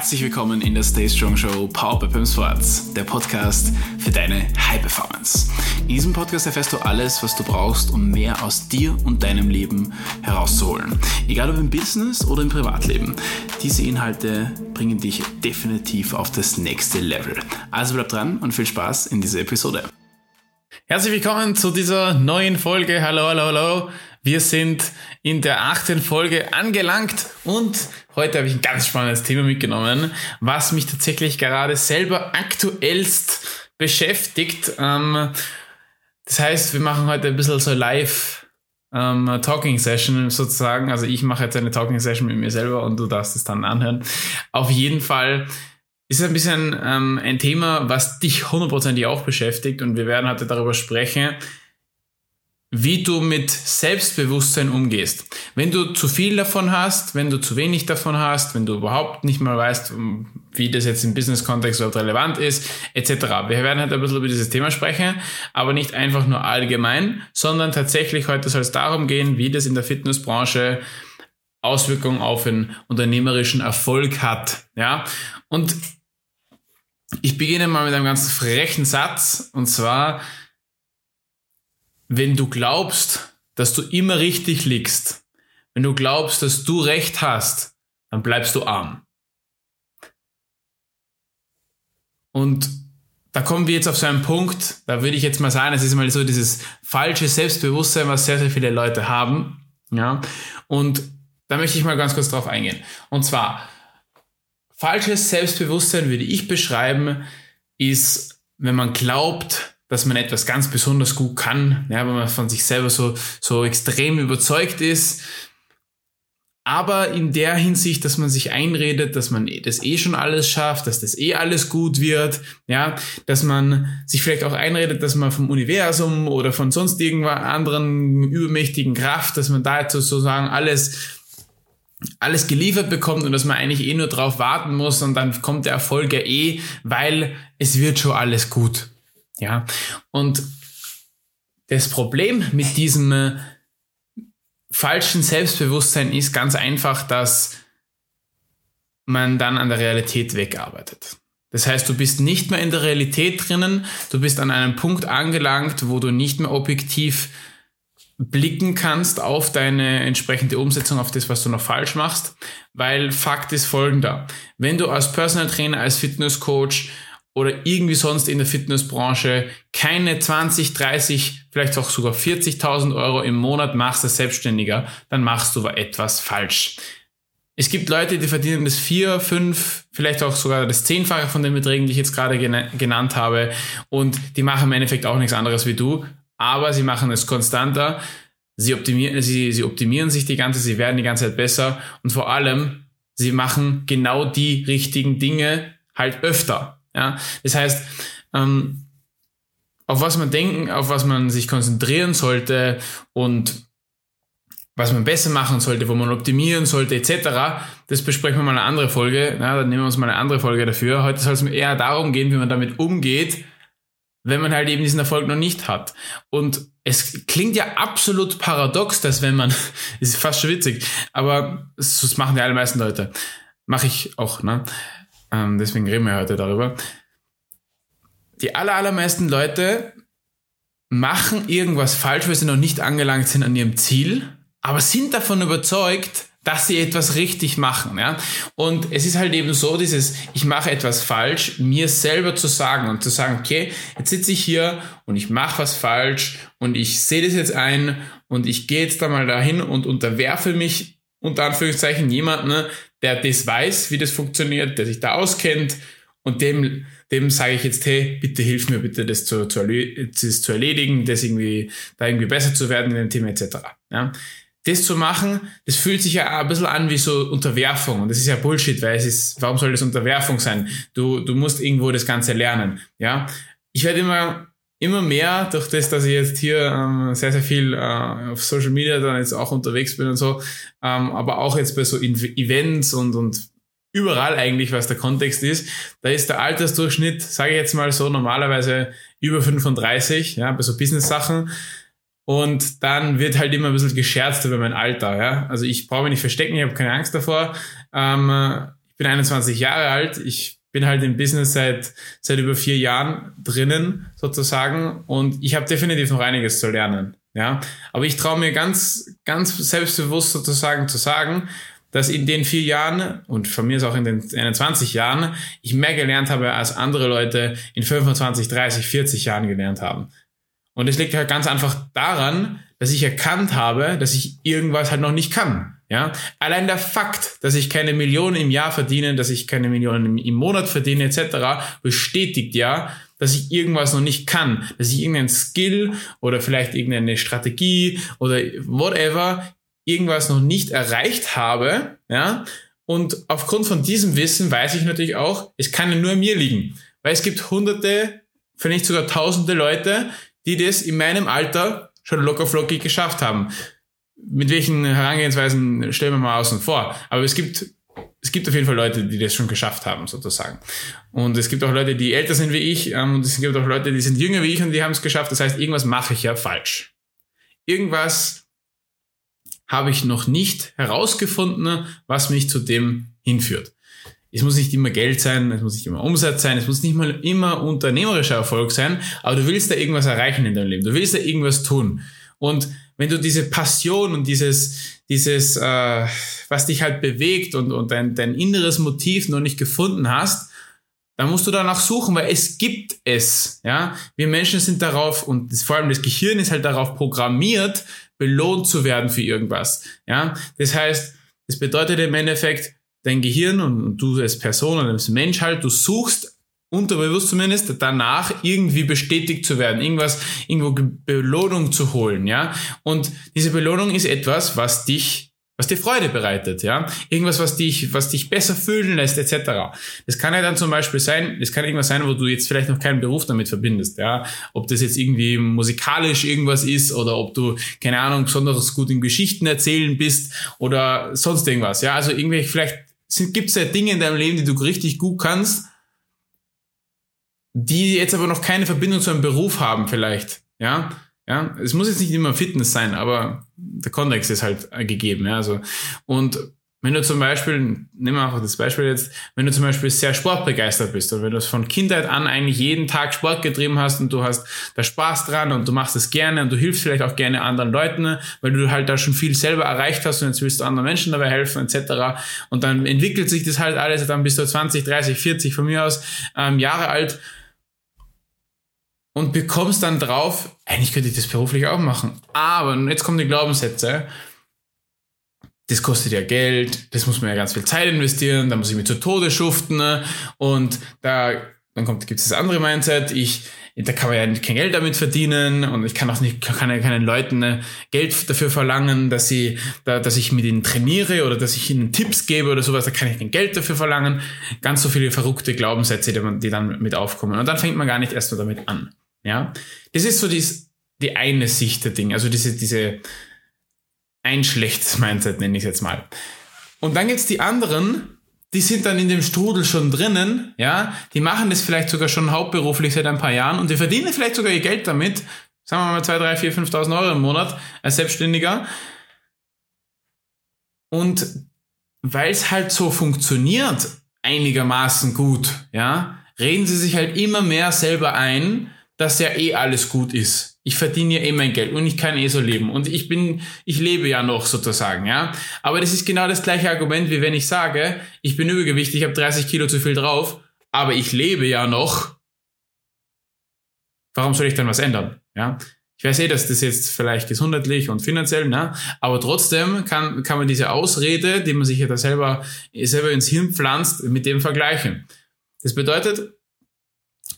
Herzlich willkommen in der Stay Strong Show Power by Pim Sports, der Podcast für deine High Performance. In diesem Podcast erfährst du alles, was du brauchst, um mehr aus dir und deinem Leben herauszuholen. Egal ob im Business oder im Privatleben. Diese Inhalte bringen dich definitiv auf das nächste Level. Also bleib dran und viel Spaß in dieser Episode. Herzlich willkommen zu dieser neuen Folge. Hallo, hallo, hallo. Wir sind in der achten Folge angelangt und heute habe ich ein ganz spannendes Thema mitgenommen, was mich tatsächlich gerade selber aktuellst beschäftigt. Ähm, das heißt, wir machen heute ein bisschen so live ähm, Talking Session sozusagen. Also ich mache jetzt eine Talking Session mit mir selber und du darfst es dann anhören. Auf jeden Fall ist ein bisschen ähm, ein Thema, was dich hundertprozentig auch beschäftigt und wir werden heute darüber sprechen, wie du mit Selbstbewusstsein umgehst. Wenn du zu viel davon hast, wenn du zu wenig davon hast, wenn du überhaupt nicht mal weißt, wie das jetzt im Business-Kontext überhaupt relevant ist, etc. Wir werden heute ein bisschen über dieses Thema sprechen, aber nicht einfach nur allgemein, sondern tatsächlich heute soll es darum gehen, wie das in der Fitnessbranche Auswirkungen auf einen unternehmerischen Erfolg hat. Ja, und ich beginne mal mit einem ganz frechen Satz, und zwar, wenn du glaubst, dass du immer richtig liegst, wenn du glaubst, dass du recht hast, dann bleibst du arm. Und da kommen wir jetzt auf so einen Punkt, da würde ich jetzt mal sagen, es ist mal so dieses falsche Selbstbewusstsein, was sehr, sehr viele Leute haben. Ja. Und da möchte ich mal ganz kurz drauf eingehen. Und zwar, falsches Selbstbewusstsein würde ich beschreiben, ist, wenn man glaubt, dass man etwas ganz besonders gut kann, ja, wenn man von sich selber so, so extrem überzeugt ist. Aber in der Hinsicht, dass man sich einredet, dass man das eh schon alles schafft, dass das eh alles gut wird, ja, dass man sich vielleicht auch einredet, dass man vom Universum oder von sonst irgendeiner anderen übermächtigen Kraft, dass man da jetzt sozusagen alles alles geliefert bekommt und dass man eigentlich eh nur drauf warten muss und dann kommt der Erfolg ja eh, weil es wird schon alles gut. Ja, und das Problem mit diesem äh, falschen Selbstbewusstsein ist ganz einfach, dass man dann an der Realität wegarbeitet. Das heißt, du bist nicht mehr in der Realität drinnen, du bist an einem Punkt angelangt, wo du nicht mehr objektiv blicken kannst auf deine entsprechende Umsetzung, auf das, was du noch falsch machst, weil Fakt ist folgender. Wenn du als Personal Trainer, als Fitness Coach oder irgendwie sonst in der Fitnessbranche keine 20, 30, vielleicht auch sogar 40.000 Euro im Monat machst als Selbstständiger, dann machst du etwas falsch. Es gibt Leute, die verdienen das vier, fünf, vielleicht auch sogar das Zehnfache von den Beträgen, die ich jetzt gerade genannt habe. Und die machen im Endeffekt auch nichts anderes wie du, aber sie machen es konstanter. Sie optimieren, sie, sie optimieren sich die ganze, sie werden die ganze Zeit besser und vor allem, sie machen genau die richtigen Dinge halt öfter. Ja, das heißt, ähm, auf was man denken, auf was man sich konzentrieren sollte und was man besser machen sollte, wo man optimieren sollte, etc. Das besprechen wir mal eine andere Folge. Ja, dann nehmen wir uns mal eine andere Folge dafür. Heute soll es eher darum gehen, wie man damit umgeht, wenn man halt eben diesen Erfolg noch nicht hat. Und es klingt ja absolut paradox, dass wenn man, ist fast schon witzig, aber das machen die allermeisten Leute. Mache ich auch, ne? Ähm, deswegen reden wir heute darüber. Die aller, allermeisten Leute machen irgendwas falsch, weil sie noch nicht angelangt sind an ihrem Ziel, aber sind davon überzeugt, dass sie etwas richtig machen. Ja? Und es ist halt eben so, dieses, ich mache etwas falsch, mir selber zu sagen und zu sagen, okay, jetzt sitze ich hier und ich mache was falsch und ich sehe das jetzt ein und ich gehe jetzt da mal dahin und unterwerfe mich unter Anführungszeichen jemanden, der das weiß, wie das funktioniert, der sich da auskennt und dem, dem sage ich jetzt, hey, bitte hilf mir bitte, das zu, zu, das zu erledigen, das irgendwie, da irgendwie besser zu werden in dem Thema etc. Ja. Das zu machen, das fühlt sich ja ein bisschen an wie so Unterwerfung. Und das ist ja Bullshit, weil es ist, warum soll das Unterwerfung sein? Du, du musst irgendwo das Ganze lernen. Ja. Ich werde immer immer mehr durch das, dass ich jetzt hier ähm, sehr, sehr viel äh, auf Social Media dann jetzt auch unterwegs bin und so, ähm, aber auch jetzt bei so Events und, und überall eigentlich, was der Kontext ist, da ist der Altersdurchschnitt, sage ich jetzt mal so, normalerweise über 35, ja, bei so Business-Sachen. Und dann wird halt immer ein bisschen gescherzt über mein Alter, ja. Also ich brauche mich nicht verstecken, ich habe keine Angst davor. Ähm, bin 21 Jahre alt, ich bin halt im Business seit, seit über vier Jahren drinnen sozusagen und ich habe definitiv noch einiges zu lernen. Ja, aber ich traue mir ganz, ganz selbstbewusst sozusagen zu sagen, dass in den vier Jahren und von mir ist auch in den 21 Jahren ich mehr gelernt habe, als andere Leute in 25, 30, 40 Jahren gelernt haben. Und es liegt halt ganz einfach daran, dass ich erkannt habe, dass ich irgendwas halt noch nicht kann. Ja, allein der Fakt, dass ich keine Millionen im Jahr verdiene, dass ich keine Millionen im Monat verdiene etc., bestätigt ja, dass ich irgendwas noch nicht kann, dass ich irgendein Skill oder vielleicht irgendeine Strategie oder whatever irgendwas noch nicht erreicht habe, ja. Und aufgrund von diesem Wissen weiß ich natürlich auch, es kann ja nur an mir liegen, weil es gibt hunderte, vielleicht sogar tausende Leute, die das in meinem Alter schon locker flockig geschafft haben mit welchen Herangehensweisen stellen wir mal außen vor. Aber es gibt, es gibt auf jeden Fall Leute, die das schon geschafft haben, sozusagen. Und es gibt auch Leute, die älter sind wie ich, ähm, und es gibt auch Leute, die sind jünger wie ich und die haben es geschafft. Das heißt, irgendwas mache ich ja falsch. Irgendwas habe ich noch nicht herausgefunden, was mich zu dem hinführt. Es muss nicht immer Geld sein, es muss nicht immer Umsatz sein, es muss nicht mal immer unternehmerischer Erfolg sein, aber du willst da irgendwas erreichen in deinem Leben, du willst da irgendwas tun. Und wenn du diese Passion und dieses, dieses, äh, was dich halt bewegt und, und dein, dein inneres Motiv noch nicht gefunden hast, dann musst du danach suchen, weil es gibt es. Ja, wir Menschen sind darauf und vor allem das Gehirn ist halt darauf programmiert, belohnt zu werden für irgendwas. Ja, das heißt, das bedeutet im Endeffekt, dein Gehirn und du als Person und als Mensch halt, du suchst unterbewusst zumindest, danach irgendwie bestätigt zu werden, irgendwas, irgendwo Belohnung zu holen, ja. Und diese Belohnung ist etwas, was dich was dir Freude bereitet, ja, irgendwas, was dich, was dich besser fühlen lässt, etc. Das kann ja dann zum Beispiel sein, das kann irgendwas sein, wo du jetzt vielleicht noch keinen Beruf damit verbindest, ja, ob das jetzt irgendwie musikalisch irgendwas ist oder ob du keine Ahnung besonders gut in Geschichten erzählen bist oder sonst irgendwas, ja, also irgendwie vielleicht gibt es ja Dinge in deinem Leben, die du richtig gut kannst die jetzt aber noch keine Verbindung zu einem Beruf haben vielleicht, ja, ja, es muss jetzt nicht immer Fitness sein, aber der Kontext ist halt gegeben, ja, also und wenn du zum Beispiel, nimm mal einfach das Beispiel jetzt, wenn du zum Beispiel sehr sportbegeistert bist oder wenn du von Kindheit an eigentlich jeden Tag Sport getrieben hast und du hast da Spaß dran und du machst es gerne und du hilfst vielleicht auch gerne anderen Leuten, weil du halt da schon viel selber erreicht hast und jetzt willst du anderen Menschen dabei helfen etc. Und dann entwickelt sich das halt alles, dann bist du 20, 30, 40 von mir aus ähm, Jahre alt und bekommst dann drauf, eigentlich könnte ich das beruflich auch machen. Aber, jetzt kommen die Glaubenssätze, das kostet ja Geld, das muss man ja ganz viel Zeit investieren, da muss ich mir zu Tode schuften ne? und da dann kommt gibt es das andere Mindset, ich da kann man ja kein Geld damit verdienen und ich kann auch nicht kann ja keinen Leuten ne, Geld dafür verlangen, dass sie da, dass ich mit ihnen trainiere oder dass ich ihnen Tipps gebe oder sowas, da kann ich kein Geld dafür verlangen. Ganz so viele verrückte Glaubenssätze, die, man, die dann mit aufkommen und dann fängt man gar nicht erst nur damit an. Ja, das ist so dies, die eine Sicht der Dinge, also diese, diese ein schlechtes Mindset nenne ich jetzt mal. Und dann gibt's die anderen, die sind dann in dem Strudel schon drinnen, ja, die machen das vielleicht sogar schon hauptberuflich seit ein paar Jahren und die verdienen vielleicht sogar ihr Geld damit, sagen wir mal 2, 3, 4, 5.000 Euro im Monat als Selbstständiger. Und weil es halt so funktioniert, einigermaßen gut, ja, reden sie sich halt immer mehr selber ein, dass ja eh alles gut ist. Ich verdiene ja eh mein Geld und ich kann eh so leben und ich bin, ich lebe ja noch sozusagen, ja. Aber das ist genau das gleiche Argument, wie wenn ich sage, ich bin übergewichtig, ich habe 30 Kilo zu viel drauf, aber ich lebe ja noch. Warum soll ich dann was ändern, ja? Ich weiß eh, dass das jetzt vielleicht gesundheitlich und finanziell, ne? aber trotzdem kann, kann man diese Ausrede, die man sich ja da selber, selber ins Hirn pflanzt, mit dem vergleichen. Das bedeutet,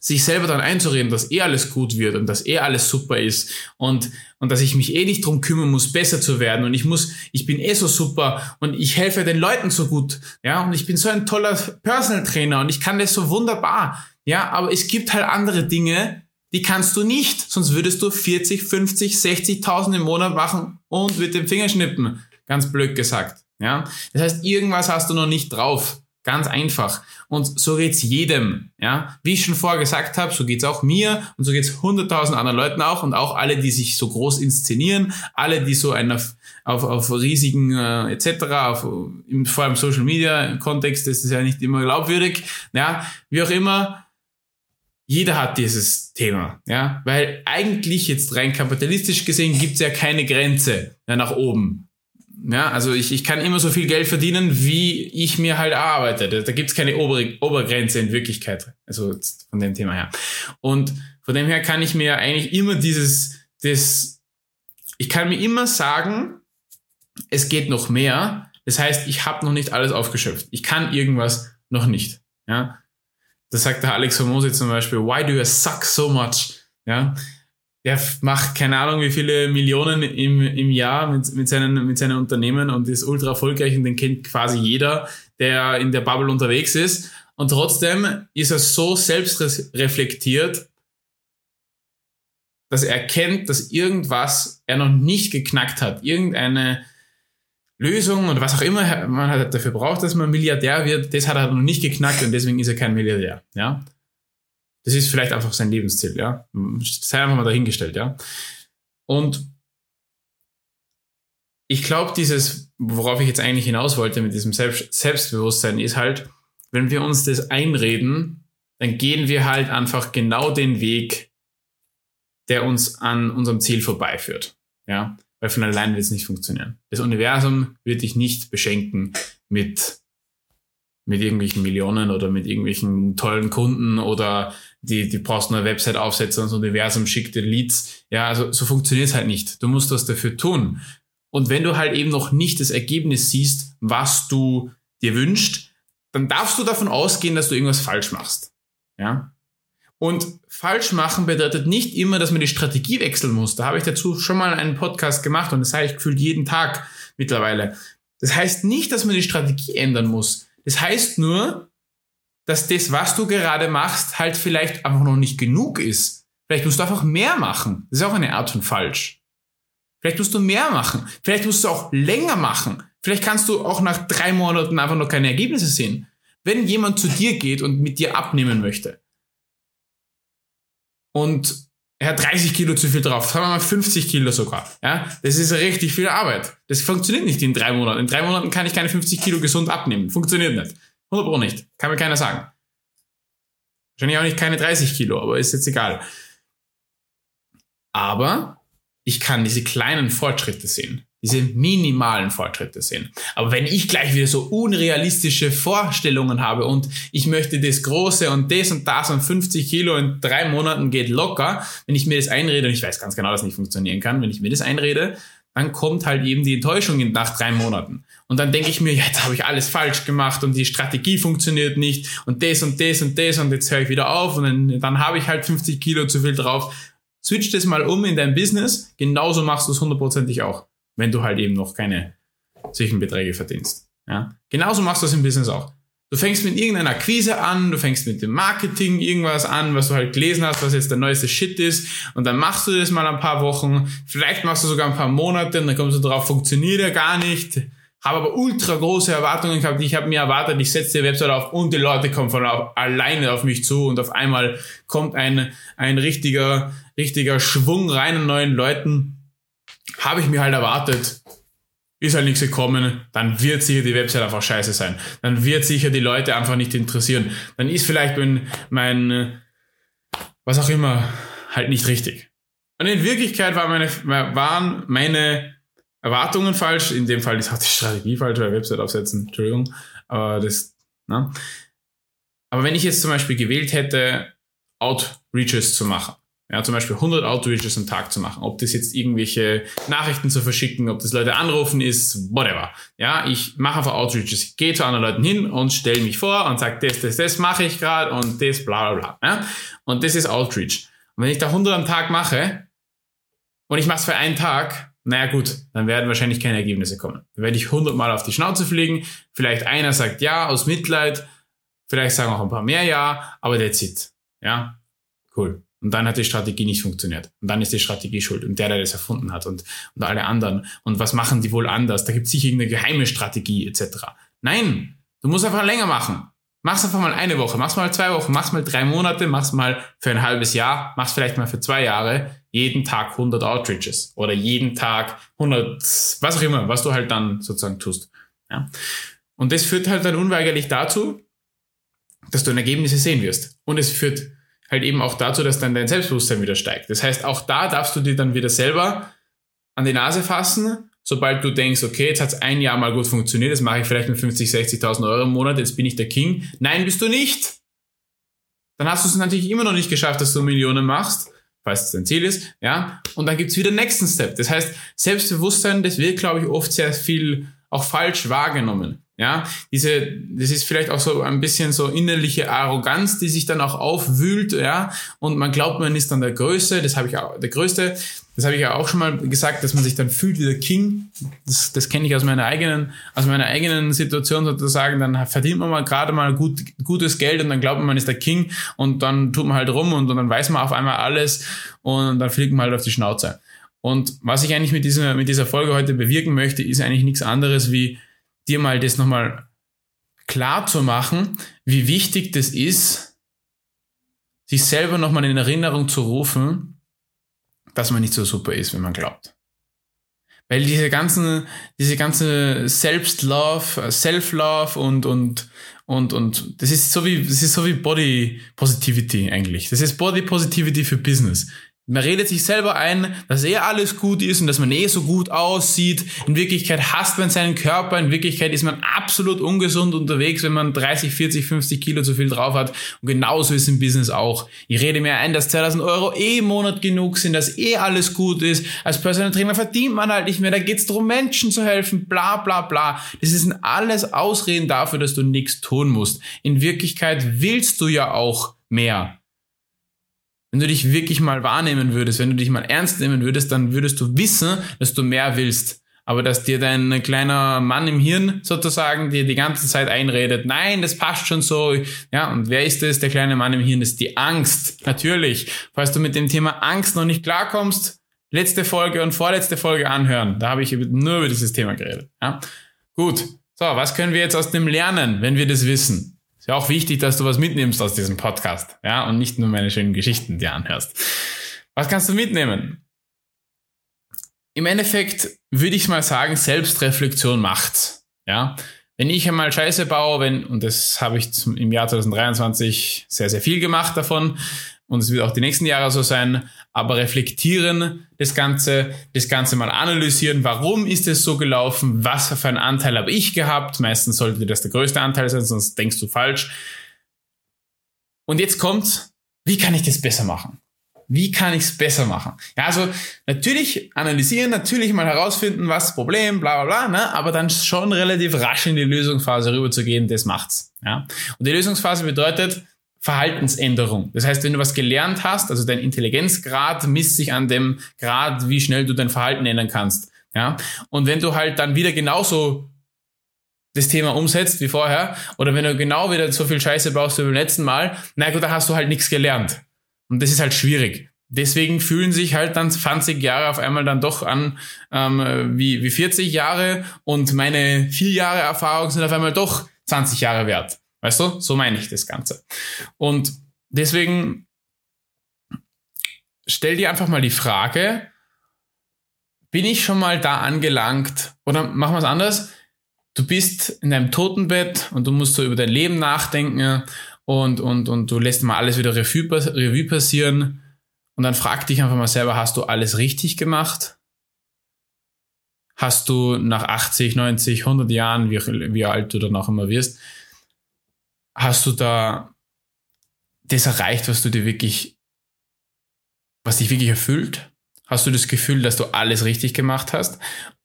sich selber dann einzureden, dass eh alles gut wird und dass eh alles super ist und, und dass ich mich eh nicht drum kümmern muss, besser zu werden und ich muss, ich bin eh so super und ich helfe den Leuten so gut, ja, und ich bin so ein toller Personal Trainer und ich kann das so wunderbar, ja, aber es gibt halt andere Dinge, die kannst du nicht, sonst würdest du 40, 50, 60.000 im Monat machen und mit dem Finger schnippen, ganz blöd gesagt, ja. Das heißt, irgendwas hast du noch nicht drauf, Ganz einfach. Und so geht's jedem. Ja? Wie ich schon vorher gesagt habe, so geht's auch mir und so geht's hunderttausend anderen Leuten auch und auch alle, die sich so groß inszenieren, alle, die so einen auf, auf, auf riesigen äh, etc., auf, im, vor allem Social Media Kontext, das ist ja nicht immer glaubwürdig. Ja, wie auch immer, jeder hat dieses Thema, ja, weil eigentlich jetzt rein kapitalistisch gesehen gibt's ja keine Grenze ja, nach oben. Ja, also ich, ich kann immer so viel Geld verdienen, wie ich mir halt arbeite. Da, da gibt's keine obere, Obergrenze in Wirklichkeit. Also von dem Thema her. Und von dem her kann ich mir eigentlich immer dieses, das, ich kann mir immer sagen, es geht noch mehr. Das heißt, ich habe noch nicht alles aufgeschöpft. Ich kann irgendwas noch nicht. Ja, das sagt der Alex Hormosi zum Beispiel. Why do you suck so much? Ja, der macht keine Ahnung wie viele Millionen im, im Jahr mit, mit, seinen, mit seinen Unternehmen und ist ultra erfolgreich und den kennt quasi jeder, der in der Bubble unterwegs ist. Und trotzdem ist er so selbstreflektiert, dass er erkennt, dass irgendwas er noch nicht geknackt hat. Irgendeine Lösung und was auch immer man halt dafür braucht, dass man Milliardär wird, das hat er noch nicht geknackt und deswegen ist er kein Milliardär. Ja, das ist vielleicht einfach sein Lebensziel, ja. Sei einfach mal dahingestellt, ja. Und ich glaube, dieses, worauf ich jetzt eigentlich hinaus wollte mit diesem Selbst Selbstbewusstsein, ist halt, wenn wir uns das einreden, dann gehen wir halt einfach genau den Weg, der uns an unserem Ziel vorbeiführt. Ja, weil von allein wird es nicht funktionieren. Das Universum wird dich nicht beschenken mit mit irgendwelchen Millionen oder mit irgendwelchen tollen Kunden oder die, die brauchst eine Website aufsetzen und das Universum schickt dir Leads. Ja, also so funktioniert es halt nicht. Du musst was dafür tun. Und wenn du halt eben noch nicht das Ergebnis siehst, was du dir wünschst, dann darfst du davon ausgehen, dass du irgendwas falsch machst. Ja. Und falsch machen bedeutet nicht immer, dass man die Strategie wechseln muss. Da habe ich dazu schon mal einen Podcast gemacht und das sage ich gefühlt jeden Tag mittlerweile. Das heißt nicht, dass man die Strategie ändern muss. Das heißt nur, dass das, was du gerade machst, halt vielleicht einfach noch nicht genug ist. Vielleicht musst du einfach mehr machen. Das ist auch eine Art von falsch. Vielleicht musst du mehr machen. Vielleicht musst du auch länger machen. Vielleicht kannst du auch nach drei Monaten einfach noch keine Ergebnisse sehen. Wenn jemand zu dir geht und mit dir abnehmen möchte und er hat 30 Kilo zu viel drauf, sagen wir mal 50 Kilo sogar. Ja, das ist richtig viel Arbeit. Das funktioniert nicht in drei Monaten. In drei Monaten kann ich keine 50 Kilo gesund abnehmen. Funktioniert nicht. 100 Pro nicht. Kann mir keiner sagen. Wahrscheinlich auch nicht keine 30 Kilo, aber ist jetzt egal. Aber ich kann diese kleinen Fortschritte sehen diese minimalen Fortschritte sehen. Aber wenn ich gleich wieder so unrealistische Vorstellungen habe und ich möchte das Große und das und das und 50 Kilo in drei Monaten geht locker, wenn ich mir das einrede und ich weiß ganz genau, dass nicht funktionieren kann, wenn ich mir das einrede, dann kommt halt eben die Enttäuschung nach drei Monaten. Und dann denke ich mir, jetzt habe ich alles falsch gemacht und die Strategie funktioniert nicht und das und das und das und jetzt höre ich wieder auf und dann, dann habe ich halt 50 Kilo zu viel drauf. Switch das mal um in dein Business, genauso machst du es hundertprozentig auch wenn du halt eben noch keine solchen Beträge verdienst. Ja? Genauso machst du das im Business auch. Du fängst mit irgendeiner Akquise an, du fängst mit dem Marketing irgendwas an, was du halt gelesen hast, was jetzt der neueste Shit ist, und dann machst du das mal ein paar Wochen, vielleicht machst du sogar ein paar Monate, und dann kommst du drauf, funktioniert ja gar nicht, habe aber ultra große Erwartungen gehabt, ich habe mir erwartet, ich setze die Website auf und die Leute kommen von alleine auf mich zu und auf einmal kommt ein, ein richtiger, richtiger Schwung rein an neuen Leuten habe ich mir halt erwartet, ist halt nichts gekommen, dann wird sicher die Website einfach scheiße sein. Dann wird sicher die Leute einfach nicht interessieren. Dann ist vielleicht mein, mein was auch immer, halt nicht richtig. Und in Wirklichkeit war meine, waren meine Erwartungen falsch. In dem Fall ist auch die Strategie falsch, weil Website aufsetzen. Entschuldigung. Aber das, ne? Aber wenn ich jetzt zum Beispiel gewählt hätte, Outreaches zu machen, ja, zum Beispiel 100 Outreaches am Tag zu machen. Ob das jetzt irgendwelche Nachrichten zu verschicken, ob das Leute anrufen ist, whatever. Ja, ich mache einfach Outreaches. Ich gehe zu anderen Leuten hin und stelle mich vor und sage, das, das, das mache ich gerade und das, bla, bla, bla. Ja? Und das ist Outreach. Und wenn ich da 100 am Tag mache und ich mache es für einen Tag, naja gut, dann werden wahrscheinlich keine Ergebnisse kommen. Dann werde ich 100 Mal auf die Schnauze fliegen. Vielleicht einer sagt ja aus Mitleid. Vielleicht sagen auch ein paar mehr ja, aber that's it. Ja, cool. Und dann hat die Strategie nicht funktioniert. Und dann ist die Strategie schuld. Und der, der das erfunden hat und, und alle anderen. Und was machen die wohl anders? Da gibt es sicher irgendeine geheime Strategie etc. Nein, Du musst einfach länger machen. Mach's einfach mal eine Woche, mach's mal zwei Wochen, mach's mal drei Monate, mach's mal für ein halbes Jahr, mach's vielleicht mal für zwei Jahre, jeden Tag 100 Outreaches oder jeden Tag 100, was auch immer, was du halt dann sozusagen tust. Ja. Und das führt halt dann unweigerlich dazu, dass du Ergebnisse sehen wirst. Und es führt halt eben auch dazu, dass dann dein Selbstbewusstsein wieder steigt. Das heißt, auch da darfst du dir dann wieder selber an die Nase fassen sobald du denkst, okay, jetzt hat es ein Jahr mal gut funktioniert, das mache ich vielleicht mit 50, 60.000 Euro im Monat, jetzt bin ich der King. Nein, bist du nicht. Dann hast du es natürlich immer noch nicht geschafft, dass du Millionen machst, falls es dein Ziel ist, ja. Und dann gibt's wieder den nächsten Step. Das heißt, Selbstbewusstsein, das wird, glaube ich, oft sehr viel auch falsch wahrgenommen. Ja, diese, das ist vielleicht auch so ein bisschen so innerliche Arroganz, die sich dann auch aufwühlt, ja, und man glaubt, man ist dann der Größte, das habe ich auch, der Größte, das habe ich ja auch schon mal gesagt, dass man sich dann fühlt wie der King. Das, das kenne ich aus meiner eigenen, aus meiner eigenen Situation sozusagen. Dann verdient man mal gerade mal gut, gutes Geld und dann glaubt man, man ist der King und dann tut man halt rum und, und dann weiß man auf einmal alles und dann fliegt man halt auf die Schnauze. Und was ich eigentlich mit dieser, mit dieser Folge heute bewirken möchte, ist eigentlich nichts anderes wie dir mal das nochmal klar zu machen, wie wichtig das ist, sich selber nochmal in Erinnerung zu rufen, dass man nicht so super ist, wie man glaubt. Weil diese ganzen, diese ganze Selbstlove, Self-Love und, und, und, und, das ist so wie, das ist so wie Body Positivity eigentlich. Das ist Body Positivity für Business. Man redet sich selber ein, dass eh alles gut ist und dass man eh so gut aussieht. In Wirklichkeit hasst man seinen Körper. In Wirklichkeit ist man absolut ungesund unterwegs, wenn man 30, 40, 50 Kilo zu viel drauf hat. Und genauso ist im Business auch. Ich rede mir ein, dass 2000 Euro eh im Monat genug sind, dass eh alles gut ist. Als Personal Trainer verdient man halt nicht mehr. Da geht's darum, Menschen zu helfen. Bla, bla, bla. Das sind alles Ausreden dafür, dass du nichts tun musst. In Wirklichkeit willst du ja auch mehr. Wenn du dich wirklich mal wahrnehmen würdest, wenn du dich mal ernst nehmen würdest, dann würdest du wissen, dass du mehr willst. Aber dass dir dein kleiner Mann im Hirn sozusagen dir die ganze Zeit einredet, nein, das passt schon so. Ja, und wer ist das? Der kleine Mann im Hirn das ist die Angst. Natürlich. Falls du mit dem Thema Angst noch nicht klarkommst, letzte Folge und vorletzte Folge anhören. Da habe ich nur über dieses Thema geredet. Ja? Gut. So, was können wir jetzt aus dem lernen, wenn wir das wissen? Ist ja auch wichtig, dass du was mitnimmst aus diesem Podcast, ja, und nicht nur meine schönen Geschichten dir anhörst. Was kannst du mitnehmen? Im Endeffekt würde ich mal sagen, Selbstreflexion macht's, ja. Wenn ich einmal Scheiße baue, wenn, und das habe ich zum, im Jahr 2023 sehr, sehr viel gemacht davon, und es wird auch die nächsten Jahre so sein, aber reflektieren das Ganze, das Ganze mal analysieren, warum ist es so gelaufen, was für einen Anteil habe ich gehabt, meistens sollte das der größte Anteil sein, sonst denkst du falsch. Und jetzt kommt, wie kann ich das besser machen? Wie kann ich es besser machen? Ja, also natürlich analysieren, natürlich mal herausfinden, was das Problem, bla bla bla, ne? aber dann schon relativ rasch in die Lösungsphase rüberzugehen, das macht's. Ja? Und die Lösungsphase bedeutet, Verhaltensänderung. Das heißt, wenn du was gelernt hast, also dein Intelligenzgrad misst sich an dem Grad, wie schnell du dein Verhalten ändern kannst. Ja? Und wenn du halt dann wieder genauso das Thema umsetzt wie vorher, oder wenn du genau wieder so viel Scheiße baust wie beim letzten Mal, na gut, da hast du halt nichts gelernt. Und das ist halt schwierig. Deswegen fühlen sich halt dann 20 Jahre auf einmal dann doch an ähm, wie, wie 40 Jahre und meine vier Jahre Erfahrung sind auf einmal doch 20 Jahre wert. Weißt du? So meine ich das Ganze. Und deswegen stell dir einfach mal die Frage, bin ich schon mal da angelangt? Oder machen wir es anders. Du bist in deinem Totenbett und du musst so über dein Leben nachdenken und, und, und du lässt mal alles wieder Revue, passieren. Und dann frag dich einfach mal selber, hast du alles richtig gemacht? Hast du nach 80, 90, 100 Jahren, wie, wie alt du dann auch immer wirst, hast du da das erreicht, was du dir wirklich, was dich wirklich erfüllt? Hast du das Gefühl, dass du alles richtig gemacht hast?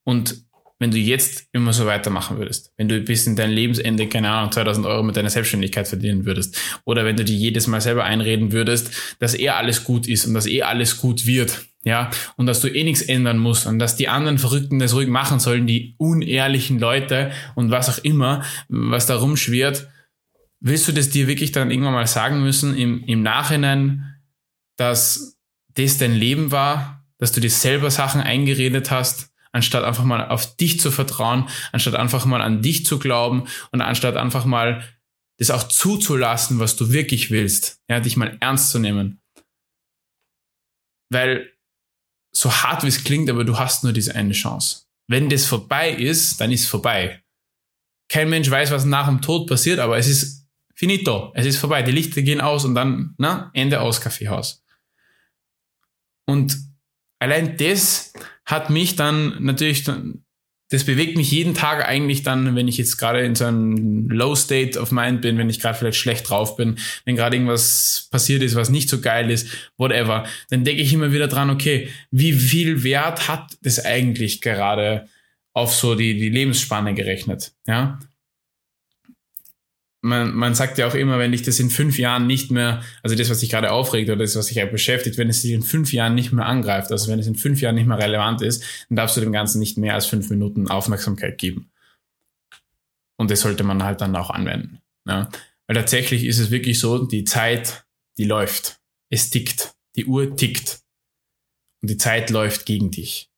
Und wenn du jetzt immer so weitermachen würdest, wenn du bis in dein Lebensende, keine Ahnung, 2000 Euro mit deiner Selbstständigkeit verdienen würdest, oder wenn du dir jedes Mal selber einreden würdest, dass eh alles gut ist und dass eh alles gut wird, ja, und dass du eh nichts ändern musst und dass die anderen Verrückten das ruhig machen sollen, die unehrlichen Leute und was auch immer, was da rumschwirrt, willst du das dir wirklich dann irgendwann mal sagen müssen im, im Nachhinein, dass das dein Leben war, dass du dir selber Sachen eingeredet hast, anstatt einfach mal auf dich zu vertrauen, anstatt einfach mal an dich zu glauben und anstatt einfach mal das auch zuzulassen, was du wirklich willst, ja, dich mal ernst zu nehmen. Weil so hart wie es klingt, aber du hast nur diese eine Chance. Wenn das vorbei ist, dann ist es vorbei. Kein Mensch weiß, was nach dem Tod passiert, aber es ist finito. Es ist vorbei. Die Lichter gehen aus und dann, na, Ende aus Kaffeehaus. Und allein das hat mich dann natürlich, das bewegt mich jeden Tag eigentlich dann, wenn ich jetzt gerade in so einem Low State of Mind bin, wenn ich gerade vielleicht schlecht drauf bin, wenn gerade irgendwas passiert ist, was nicht so geil ist, whatever, dann denke ich immer wieder dran, okay, wie viel Wert hat das eigentlich gerade auf so die, die Lebensspanne gerechnet, ja? Man, man sagt ja auch immer, wenn dich das in fünf Jahren nicht mehr, also das, was dich gerade aufregt oder das, was dich halt beschäftigt, wenn es dich in fünf Jahren nicht mehr angreift, also wenn es in fünf Jahren nicht mehr relevant ist, dann darfst du dem Ganzen nicht mehr als fünf Minuten Aufmerksamkeit geben. Und das sollte man halt dann auch anwenden. Ja? Weil tatsächlich ist es wirklich so, die Zeit, die läuft. Es tickt. Die Uhr tickt. Und die Zeit läuft gegen dich.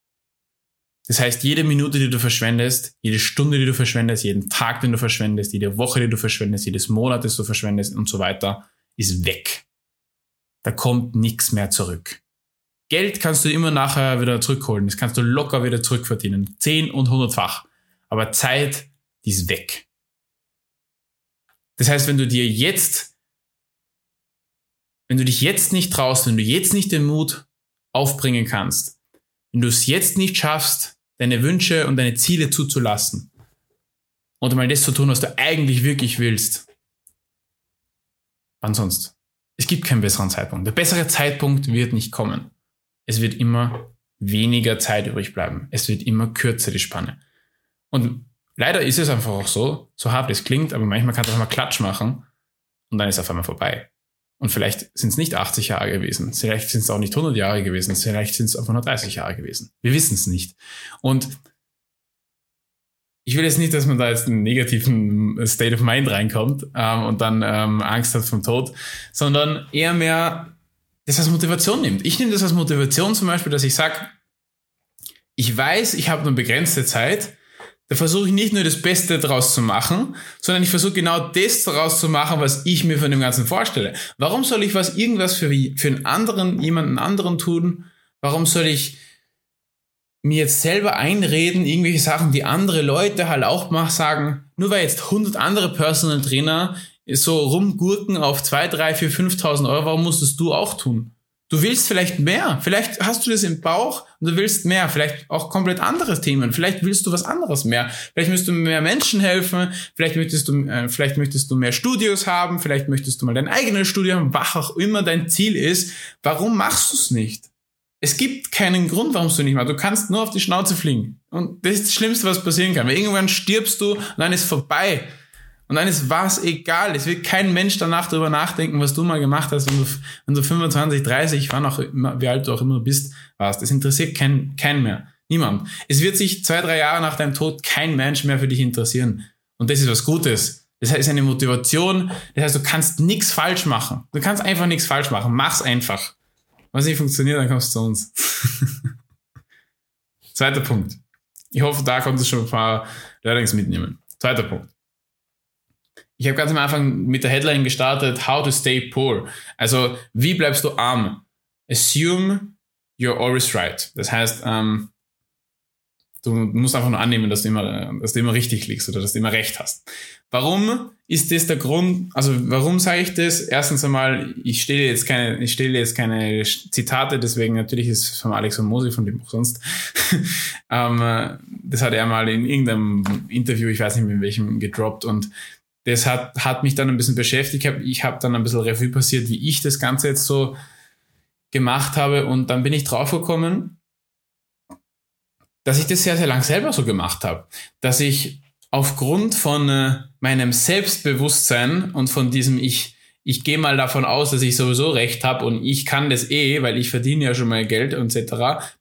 Das heißt, jede Minute, die du verschwendest, jede Stunde, die du verschwendest, jeden Tag, den du verschwendest, jede Woche, die du verschwendest, jedes Monat, das du verschwendest und so weiter, ist weg. Da kommt nichts mehr zurück. Geld kannst du immer nachher wieder zurückholen. Das kannst du locker wieder zurückverdienen. Zehn und hundertfach. Aber Zeit, die ist weg. Das heißt, wenn du dir jetzt, wenn du dich jetzt nicht traust, wenn du jetzt nicht den Mut aufbringen kannst, wenn du es jetzt nicht schaffst, deine Wünsche und deine Ziele zuzulassen und mal das zu tun, was du eigentlich wirklich willst. Wann sonst? Es gibt keinen besseren Zeitpunkt. Der bessere Zeitpunkt wird nicht kommen. Es wird immer weniger Zeit übrig bleiben. Es wird immer kürzer die Spanne. Und leider ist es einfach auch so, so hart es klingt, aber manchmal kannst du einfach mal Klatsch machen und dann ist es auf einmal vorbei. Und vielleicht sind es nicht 80 Jahre gewesen, vielleicht sind es auch nicht 100 Jahre gewesen, vielleicht sind es einfach nur 30 Jahre gewesen. Wir wissen es nicht. Und ich will jetzt nicht, dass man da jetzt in einen negativen State of Mind reinkommt ähm, und dann ähm, Angst hat vom Tod, sondern eher mehr das als Motivation nimmt. Ich nehme das als Motivation zum Beispiel, dass ich sage, ich weiß, ich habe nur begrenzte Zeit da versuche ich nicht nur das Beste daraus zu machen, sondern ich versuche genau das daraus zu machen, was ich mir von dem Ganzen vorstelle. Warum soll ich was irgendwas für, für einen anderen, jemanden anderen tun? Warum soll ich mir jetzt selber einreden, irgendwelche Sachen, die andere Leute halt auch machen, sagen, nur weil jetzt 100 andere Personal Trainer so rumgurken auf 2, 3, 4, 5.000 Euro, warum musstest du auch tun? Du willst vielleicht mehr. Vielleicht hast du das im Bauch und du willst mehr. Vielleicht auch komplett andere Themen. Vielleicht willst du was anderes mehr. Vielleicht möchtest du mehr Menschen helfen. Vielleicht möchtest du, äh, vielleicht möchtest du mehr Studios haben. Vielleicht möchtest du mal dein eigenes Studio haben. Was auch immer dein Ziel ist. Warum machst du es nicht? Es gibt keinen Grund, warum du nicht machst. Du kannst nur auf die Schnauze fliegen. Und das ist das Schlimmste, was passieren kann. Weil irgendwann stirbst du und dann ist vorbei. Und dann ist was egal. Es wird kein Mensch danach darüber nachdenken, was du mal gemacht hast, wenn du, wenn du 25, 30, wann auch immer, wie alt du auch immer bist, warst. Das interessiert kein, kein mehr. Niemand. Es wird sich zwei, drei Jahre nach deinem Tod kein Mensch mehr für dich interessieren. Und das ist was Gutes. Das heißt, eine Motivation. Das heißt, du kannst nichts falsch machen. Du kannst einfach nichts falsch machen. Mach's einfach. Was nicht funktioniert, dann kommst du zu uns. Zweiter Punkt. Ich hoffe, da konntest du schon ein paar Learnings mitnehmen. Zweiter Punkt. Ich habe ganz am Anfang mit der Headline gestartet, How to Stay Poor. Also, wie bleibst du arm? Assume you're always right. Das heißt, ähm, du musst einfach nur annehmen, dass du, immer, dass du immer richtig liegst oder dass du immer recht hast. Warum ist das der Grund? Also, warum sage ich das? Erstens einmal, ich stelle jetzt keine, ich stelle jetzt keine Zitate, deswegen natürlich ist es von Alex von Mosi, von dem auch sonst. ähm, das hat er mal in irgendeinem Interview, ich weiß nicht in welchem, gedroppt und das hat, hat mich dann ein bisschen beschäftigt. Ich habe dann ein bisschen Revue passiert, wie ich das Ganze jetzt so gemacht habe. Und dann bin ich draufgekommen, dass ich das sehr, sehr lang selber so gemacht habe. Dass ich aufgrund von äh, meinem Selbstbewusstsein und von diesem ich, ich gehe mal davon aus, dass ich sowieso recht habe und ich kann das eh, weil ich verdiene ja schon mal Geld etc.,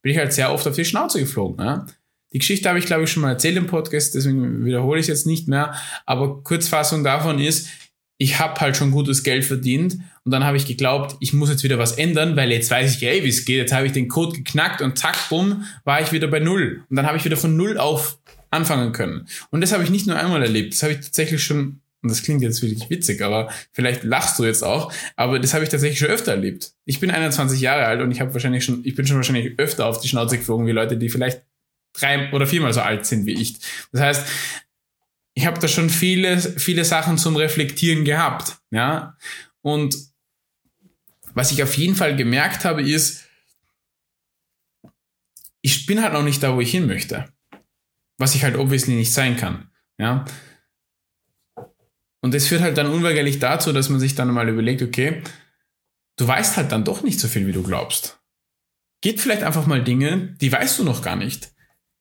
bin ich halt sehr oft auf die Schnauze geflogen. Ja? Die Geschichte habe ich, glaube ich, schon mal erzählt im Podcast, deswegen wiederhole ich es jetzt nicht mehr. Aber Kurzfassung davon ist, ich habe halt schon gutes Geld verdient und dann habe ich geglaubt, ich muss jetzt wieder was ändern, weil jetzt weiß ich, hey, wie es geht, jetzt habe ich den Code geknackt und zack, bumm, war ich wieder bei Null. Und dann habe ich wieder von Null auf anfangen können. Und das habe ich nicht nur einmal erlebt, das habe ich tatsächlich schon, und das klingt jetzt wirklich witzig, aber vielleicht lachst du jetzt auch, aber das habe ich tatsächlich schon öfter erlebt. Ich bin 21 Jahre alt und ich habe wahrscheinlich schon, ich bin schon wahrscheinlich öfter auf die Schnauze geflogen wie Leute, die vielleicht drei oder viermal so alt sind wie ich. Das heißt, ich habe da schon viele, viele Sachen zum Reflektieren gehabt. Ja? Und was ich auf jeden Fall gemerkt habe, ist, ich bin halt noch nicht da, wo ich hin möchte. Was ich halt obviously nicht sein kann. Ja? Und das führt halt dann unweigerlich dazu, dass man sich dann mal überlegt, okay, du weißt halt dann doch nicht so viel, wie du glaubst. Geht vielleicht einfach mal Dinge, die weißt du noch gar nicht.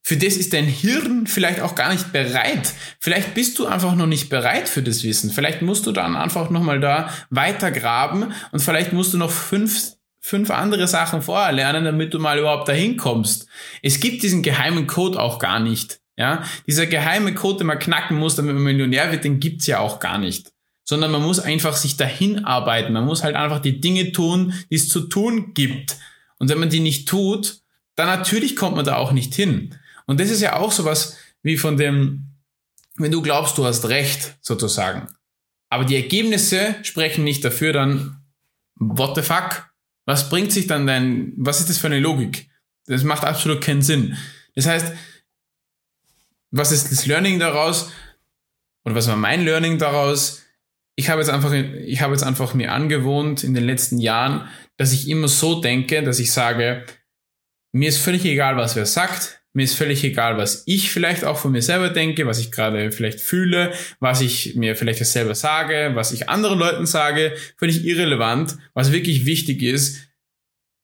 Für das ist dein Hirn vielleicht auch gar nicht bereit. Vielleicht bist du einfach noch nicht bereit für das Wissen. Vielleicht musst du dann einfach nochmal da weiter graben und vielleicht musst du noch fünf, fünf andere Sachen vorher lernen, damit du mal überhaupt dahin kommst. Es gibt diesen geheimen Code auch gar nicht. Ja, dieser geheime Code, den man knacken muss, damit man Millionär wird, den gibt's ja auch gar nicht. Sondern man muss einfach sich dahin arbeiten. Man muss halt einfach die Dinge tun, die es zu tun gibt. Und wenn man die nicht tut, dann natürlich kommt man da auch nicht hin. Und das ist ja auch sowas wie von dem, wenn du glaubst, du hast recht, sozusagen. Aber die Ergebnisse sprechen nicht dafür, dann, what the fuck? Was bringt sich dann dein, was ist das für eine Logik? Das macht absolut keinen Sinn. Das heißt, was ist das Learning daraus? Oder was war mein Learning daraus? Ich habe jetzt einfach, ich habe jetzt einfach mir angewohnt in den letzten Jahren, dass ich immer so denke, dass ich sage, mir ist völlig egal, was wer sagt. Mir ist völlig egal, was ich vielleicht auch von mir selber denke, was ich gerade vielleicht fühle, was ich mir vielleicht selber sage, was ich anderen Leuten sage, völlig irrelevant. Was wirklich wichtig ist,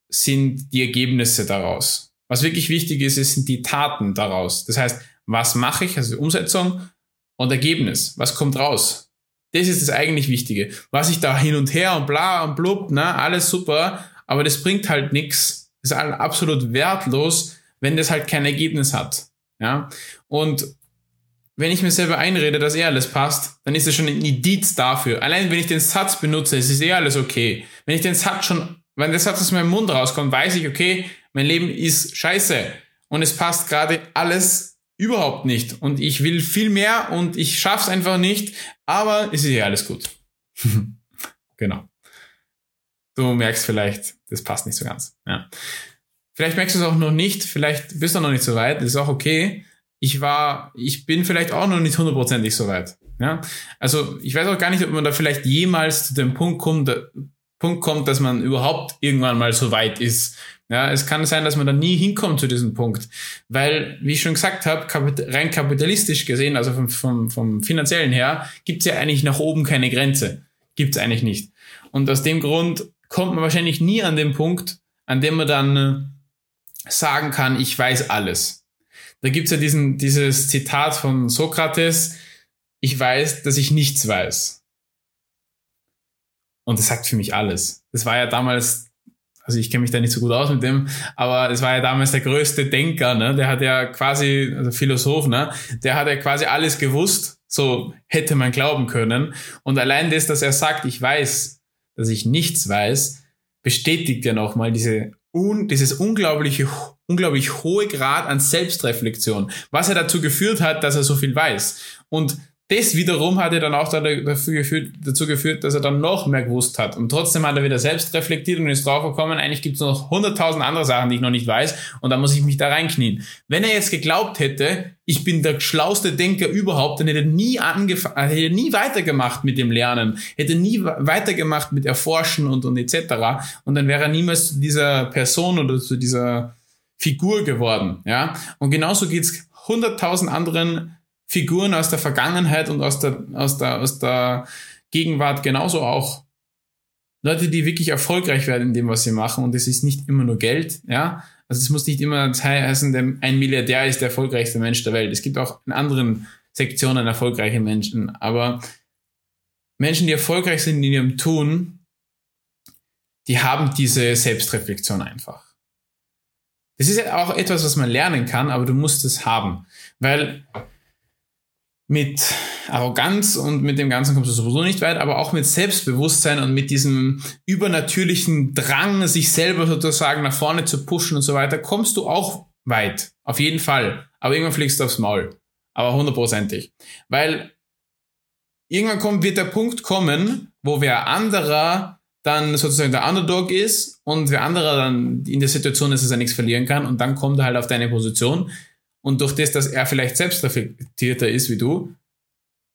sind die Ergebnisse daraus. Was wirklich wichtig ist, sind die Taten daraus. Das heißt, was mache ich, also Umsetzung und Ergebnis. Was kommt raus? Das ist das eigentlich Wichtige. Was ich da hin und her und bla und blub, na, alles super, aber das bringt halt nichts. Das ist absolut wertlos, wenn das halt kein Ergebnis hat. Ja. Und wenn ich mir selber einrede, dass eh alles passt, dann ist es schon ein Indiz dafür. Allein wenn ich den Satz benutze, es ist eh alles okay. Wenn ich den Satz schon, wenn der Satz aus meinem Mund rauskommt, weiß ich, okay, mein Leben ist scheiße. Und es passt gerade alles überhaupt nicht. Und ich will viel mehr und ich schaff's einfach nicht, aber es ist eh alles gut. genau. Du merkst vielleicht, das passt nicht so ganz. Ja. Vielleicht merkst du es auch noch nicht, vielleicht bist du noch nicht so weit, das ist auch okay. Ich war, ich bin vielleicht auch noch nicht hundertprozentig so weit. Ja? Also ich weiß auch gar nicht, ob man da vielleicht jemals zu dem Punkt kommt, Punkt kommt, dass man überhaupt irgendwann mal so weit ist. Ja, es kann sein, dass man da nie hinkommt zu diesem Punkt, weil, wie ich schon gesagt habe, rein kapitalistisch gesehen, also vom, vom, vom finanziellen her, gibt es ja eigentlich nach oben keine Grenze. Gibt es eigentlich nicht. Und aus dem Grund kommt man wahrscheinlich nie an den Punkt, an dem man dann sagen kann, ich weiß alles. Da gibt's ja diesen, dieses Zitat von Sokrates, ich weiß, dass ich nichts weiß. Und das sagt für mich alles. Das war ja damals, also ich kenne mich da nicht so gut aus mit dem, aber es war ja damals der größte Denker, ne? Der hat ja quasi, also Philosoph, ne? Der hat ja quasi alles gewusst, so hätte man glauben können. Und allein das, dass er sagt, ich weiß, dass ich nichts weiß, bestätigt ja nochmal diese un, dieses unglaubliche, unglaublich hohe Grad an Selbstreflexion, was er dazu geführt hat, dass er so viel weiß. Und das wiederum hat er dann auch dafür geführt, dazu geführt, dass er dann noch mehr gewusst hat. Und trotzdem hat er wieder selbst reflektiert und ist draufgekommen, eigentlich gibt es noch hunderttausend andere Sachen, die ich noch nicht weiß und da muss ich mich da reinknien. Wenn er jetzt geglaubt hätte, ich bin der schlauste Denker überhaupt, dann hätte er nie angefangen, äh, hätte nie weitergemacht mit dem Lernen, hätte nie weitergemacht mit Erforschen und, und etc. Und dann wäre er niemals zu dieser Person oder zu dieser Figur geworden. Ja? Und genauso geht's hunderttausend anderen Figuren aus der Vergangenheit und aus der, aus der, aus der Gegenwart genauso auch. Leute, die wirklich erfolgreich werden in dem, was sie machen. Und es ist nicht immer nur Geld, ja. Also es muss nicht immer heißen, ein Milliardär ist der erfolgreichste Mensch der Welt. Es gibt auch in anderen Sektionen erfolgreiche Menschen. Aber Menschen, die erfolgreich sind in ihrem Tun, die haben diese Selbstreflexion einfach. Das ist ja auch etwas, was man lernen kann, aber du musst es haben. Weil mit Arroganz und mit dem Ganzen kommst du sowieso nicht weit, aber auch mit Selbstbewusstsein und mit diesem übernatürlichen Drang, sich selber sozusagen nach vorne zu pushen und so weiter, kommst du auch weit. Auf jeden Fall. Aber irgendwann fliegst du aufs Maul. Aber hundertprozentig. Weil irgendwann kommt, wird der Punkt kommen, wo wer anderer dann sozusagen der Underdog ist und wer anderer dann in der Situation ist, dass er nichts verlieren kann und dann kommt er halt auf deine Position und durch das, dass er vielleicht selbst reflektierter ist wie du,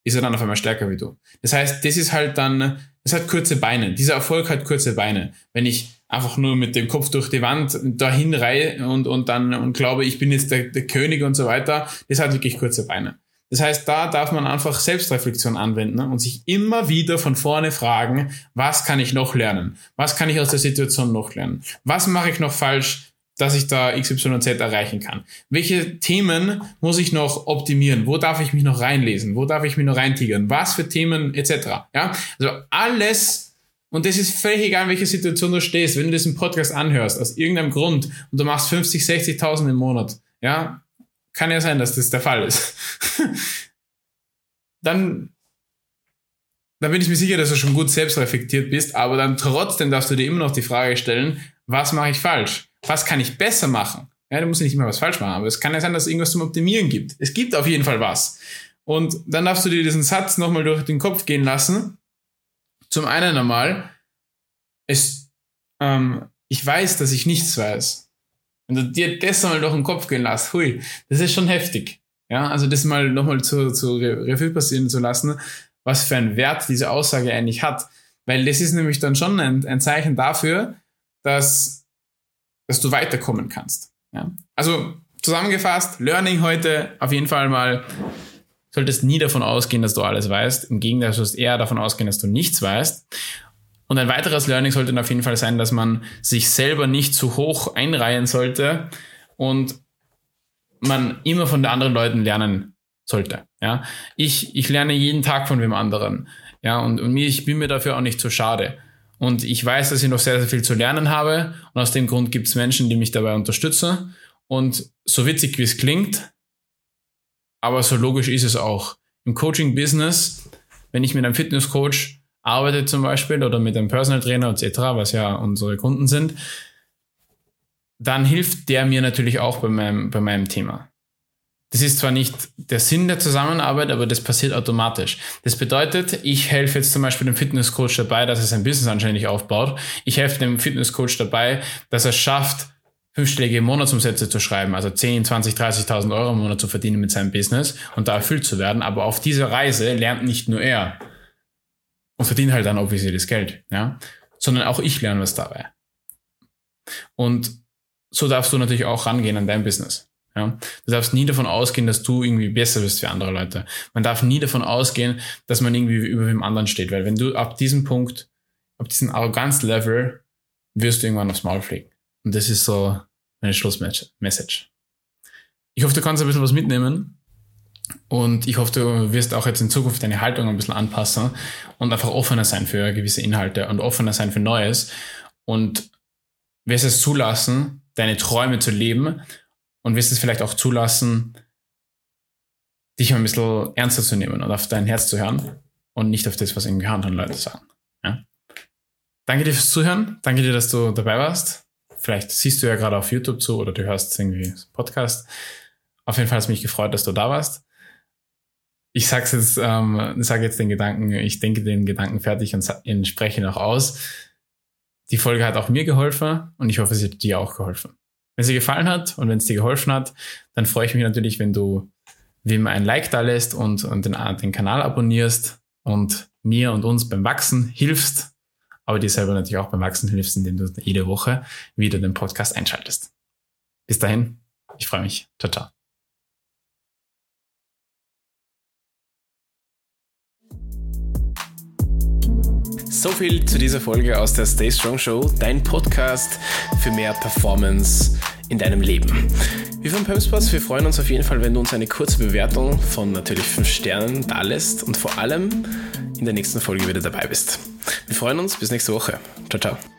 ist er dann auf einmal stärker wie du. Das heißt, das ist halt dann, das hat kurze Beine. Dieser Erfolg hat kurze Beine. Wenn ich einfach nur mit dem Kopf durch die Wand dahin reihe und, und dann und glaube, ich bin jetzt der, der König und so weiter, das hat wirklich kurze Beine. Das heißt, da darf man einfach Selbstreflexion anwenden und sich immer wieder von vorne fragen, was kann ich noch lernen? Was kann ich aus der Situation noch lernen? Was mache ich noch falsch? Dass ich da XYZ erreichen kann. Welche Themen muss ich noch optimieren? Wo darf ich mich noch reinlesen? Wo darf ich mich noch reintigern? Was für Themen etc. Ja, also alles und das ist völlig egal, in welcher Situation du stehst. Wenn du diesen Podcast anhörst, aus irgendeinem Grund und du machst 50, 60.000 im Monat, ja, kann ja sein, dass das der Fall ist. dann, dann bin ich mir sicher, dass du schon gut selbst reflektiert bist, aber dann trotzdem darfst du dir immer noch die Frage stellen, was mache ich falsch? Was kann ich besser machen? Ja, du musst nicht immer was falsch machen, aber es kann ja sein, dass es irgendwas zum Optimieren gibt. Es gibt auf jeden Fall was. Und dann darfst du dir diesen Satz nochmal durch den Kopf gehen lassen. Zum einen einmal, es, ähm, ich weiß, dass ich nichts weiß. Wenn du dir das mal durch den Kopf gehen lässt, hui, das ist schon heftig. Ja, also das mal nochmal zu, zu Revue passieren zu lassen, was für einen Wert diese Aussage eigentlich hat. Weil das ist nämlich dann schon ein, ein Zeichen dafür, dass dass du weiterkommen kannst. Ja? Also zusammengefasst, Learning heute auf jeden Fall mal, solltest nie davon ausgehen, dass du alles weißt. Im Gegenteil, solltest eher davon ausgehen, dass du nichts weißt. Und ein weiteres Learning sollte auf jeden Fall sein, dass man sich selber nicht zu hoch einreihen sollte und man immer von den anderen Leuten lernen sollte. Ja, ich, ich lerne jeden Tag von wem anderen. Ja, und, und mir, ich bin mir dafür auch nicht zu schade. Und ich weiß, dass ich noch sehr, sehr viel zu lernen habe. Und aus dem Grund gibt es Menschen, die mich dabei unterstützen. Und so witzig wie es klingt, aber so logisch ist es auch. Im Coaching-Business, wenn ich mit einem Fitnesscoach arbeite zum Beispiel oder mit einem Personal Trainer etc., was ja unsere Kunden sind, dann hilft der mir natürlich auch bei meinem, bei meinem Thema. Das ist zwar nicht der Sinn der Zusammenarbeit, aber das passiert automatisch. Das bedeutet, ich helfe jetzt zum Beispiel dem Fitnesscoach dabei, dass er sein Business anständig aufbaut. Ich helfe dem Fitnesscoach dabei, dass er schafft, fünfstellige Monatsumsätze zu schreiben, also 10, 20, 30.000 Euro im Monat zu verdienen mit seinem Business und da erfüllt zu werden. Aber auf dieser Reise lernt nicht nur er und verdient halt dann obviously das Geld, ja, sondern auch ich lerne was dabei. Und so darfst du natürlich auch rangehen an dein Business. Ja? Du darfst nie davon ausgehen, dass du irgendwie besser bist für andere Leute. Man darf nie davon ausgehen, dass man irgendwie über dem anderen steht, weil wenn du ab diesem Punkt, ab diesem Arroganz-Level, wirst du irgendwann aufs Maul fliegen. Und das ist so meine Schlussmessage. Ich hoffe, du kannst ein bisschen was mitnehmen. Und ich hoffe, du wirst auch jetzt in Zukunft deine Haltung ein bisschen anpassen und einfach offener sein für gewisse Inhalte und offener sein für Neues. Und wirst es zulassen, deine Träume zu leben und wirst es vielleicht auch zulassen, dich ein bisschen ernster zu nehmen und auf dein Herz zu hören und nicht auf das, was irgendwie andere Leute sagen. Ja? Danke dir fürs Zuhören. Danke dir, dass du dabei warst. Vielleicht siehst du ja gerade auf YouTube zu oder du hörst irgendwie Podcast. Auf jeden Fall hat es mich gefreut, dass du da warst. Ich sag's jetzt, ähm, sage jetzt den Gedanken, ich denke den Gedanken fertig und, spreche noch aus. Die Folge hat auch mir geholfen und ich hoffe, sie hat dir auch geholfen. Wenn sie gefallen hat und wenn es dir geholfen hat, dann freue ich mich natürlich, wenn du wie immer ein Like da lässt und, und den, den Kanal abonnierst und mir und uns beim Wachsen hilfst, aber dir selber natürlich auch beim Wachsen hilfst, indem du jede Woche wieder den Podcast einschaltest. Bis dahin, ich freue mich. Ciao, ciao. So viel zu dieser Folge aus der Stay Strong Show, dein Podcast für mehr Performance in deinem Leben. Wir von Pumspots, wir freuen uns auf jeden Fall, wenn du uns eine kurze Bewertung von natürlich 5 Sternen da lässt und vor allem in der nächsten Folge wieder dabei bist. Wir freuen uns, bis nächste Woche. Ciao, ciao.